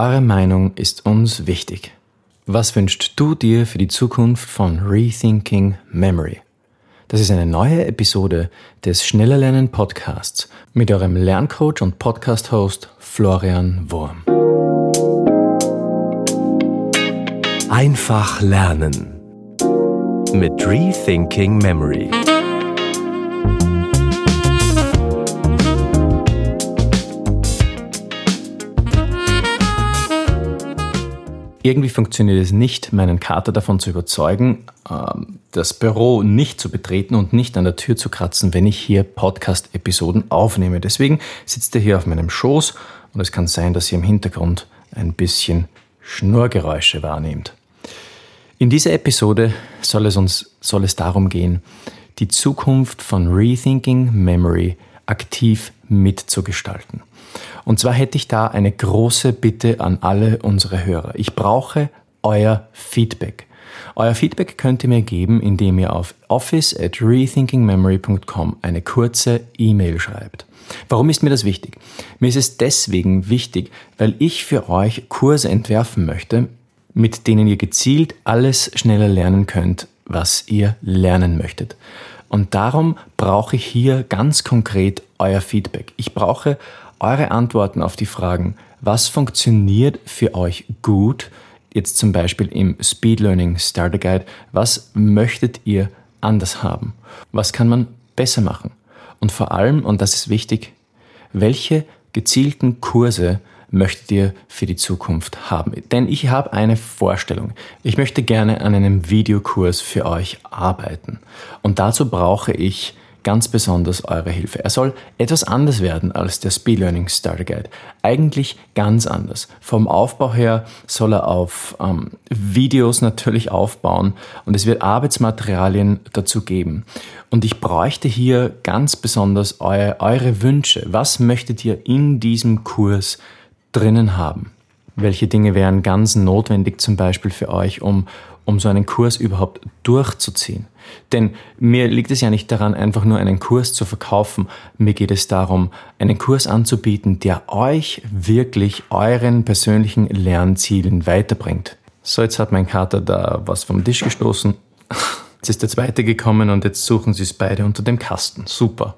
Eure Meinung ist uns wichtig. Was wünschst du dir für die Zukunft von Rethinking Memory? Das ist eine neue Episode des Schneller Lernen Podcasts mit eurem Lerncoach und Podcast-Host Florian Wurm. Einfach lernen mit Rethinking Memory. Irgendwie funktioniert es nicht, meinen Kater davon zu überzeugen, ähm, das Büro nicht zu betreten und nicht an der Tür zu kratzen, wenn ich hier Podcast-Episoden aufnehme. Deswegen sitzt er hier auf meinem Schoß und es kann sein, dass ihr im Hintergrund ein bisschen Schnurgeräusche wahrnehmt. In dieser Episode soll es uns soll es darum gehen, die Zukunft von Rethinking Memory aktiv mitzugestalten. Und zwar hätte ich da eine große Bitte an alle unsere Hörer. Ich brauche euer Feedback. Euer Feedback könnt ihr mir geben, indem ihr auf office at rethinkingmemory.com eine kurze E-Mail schreibt. Warum ist mir das wichtig? Mir ist es deswegen wichtig, weil ich für euch Kurse entwerfen möchte, mit denen ihr gezielt alles schneller lernen könnt, was ihr lernen möchtet. Und darum brauche ich hier ganz konkret euer Feedback. Ich brauche eure Antworten auf die Fragen, was funktioniert für euch gut, jetzt zum Beispiel im Speed Learning Starter Guide, was möchtet ihr anders haben? Was kann man besser machen? Und vor allem, und das ist wichtig, welche gezielten Kurse möchtet ihr für die Zukunft haben? Denn ich habe eine Vorstellung. Ich möchte gerne an einem Videokurs für euch arbeiten. Und dazu brauche ich ganz besonders eure Hilfe. Er soll etwas anders werden als der Speed Learning Starter Guide. Eigentlich ganz anders. Vom Aufbau her soll er auf ähm, Videos natürlich aufbauen und es wird Arbeitsmaterialien dazu geben. Und ich bräuchte hier ganz besonders eu eure Wünsche. Was möchtet ihr in diesem Kurs drinnen haben? Welche Dinge wären ganz notwendig zum Beispiel für euch, um um so einen Kurs überhaupt durchzuziehen. Denn mir liegt es ja nicht daran, einfach nur einen Kurs zu verkaufen. Mir geht es darum, einen Kurs anzubieten, der euch wirklich euren persönlichen Lernzielen weiterbringt. So, jetzt hat mein Kater da was vom Tisch gestoßen. Jetzt ist der zweite gekommen und jetzt suchen sie es beide unter dem Kasten. Super.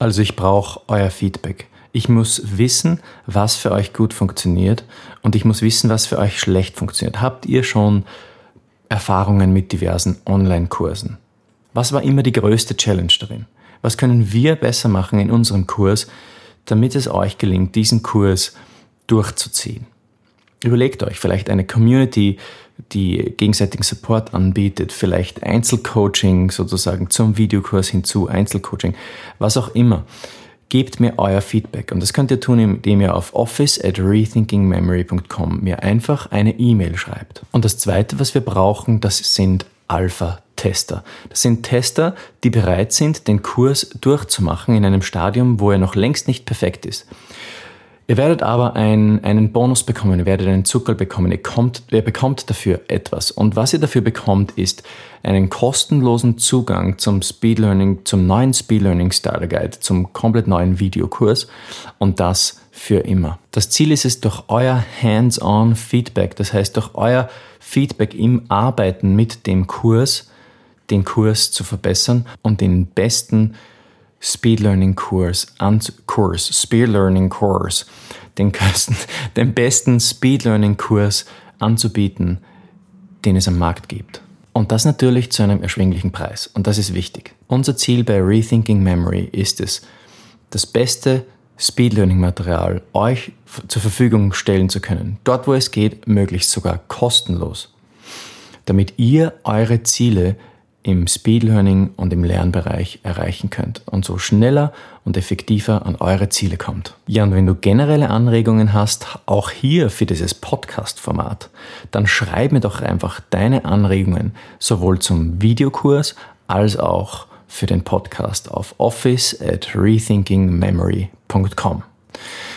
Also ich brauche euer Feedback. Ich muss wissen, was für euch gut funktioniert und ich muss wissen, was für euch schlecht funktioniert. Habt ihr schon Erfahrungen mit diversen Online-Kursen. Was war immer die größte Challenge darin? Was können wir besser machen in unserem Kurs, damit es euch gelingt, diesen Kurs durchzuziehen? Überlegt euch vielleicht eine Community, die gegenseitigen Support anbietet, vielleicht Einzelcoaching sozusagen zum Videokurs hinzu, Einzelcoaching, was auch immer gebt mir euer Feedback. Und das könnt ihr tun, indem ihr auf office at rethinkingmemory.com mir einfach eine E-Mail schreibt. Und das zweite, was wir brauchen, das sind Alpha-Tester. Das sind Tester, die bereit sind, den Kurs durchzumachen in einem Stadium, wo er noch längst nicht perfekt ist. Ihr werdet aber ein, einen Bonus bekommen, ihr werdet einen Zucker bekommen, ihr, kommt, ihr bekommt dafür etwas. Und was ihr dafür bekommt, ist einen kostenlosen Zugang zum Speed Learning, zum neuen Speed Learning Starter Guide, zum komplett neuen Videokurs und das für immer. Das Ziel ist es, durch euer Hands-on Feedback, das heißt durch euer Feedback im Arbeiten mit dem Kurs, den Kurs zu verbessern und den besten Speed Learning Kurs, Kurs, Speed Learning Kurs, den, den besten Speed Learning Kurs anzubieten, den es am Markt gibt. Und das natürlich zu einem erschwinglichen Preis. Und das ist wichtig. Unser Ziel bei Rethinking Memory ist es, das beste Speed Learning Material euch zur Verfügung stellen zu können. Dort, wo es geht, möglichst sogar kostenlos. Damit ihr eure Ziele im Speed Learning und im Lernbereich erreichen könnt und so schneller und effektiver an eure Ziele kommt. Ja, und wenn du generelle Anregungen hast, auch hier für dieses Podcast-Format, dann schreib mir doch einfach deine Anregungen sowohl zum Videokurs als auch für den Podcast auf office at rethinkingmemory.com.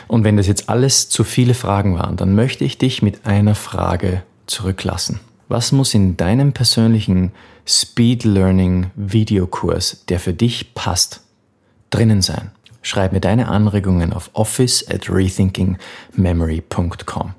Und wenn das jetzt alles zu viele Fragen waren, dann möchte ich dich mit einer Frage zurücklassen. Was muss in deinem persönlichen Speed Learning Videokurs, der für dich passt, drinnen sein? Schreib mir deine Anregungen auf office at rethinkingmemory.com.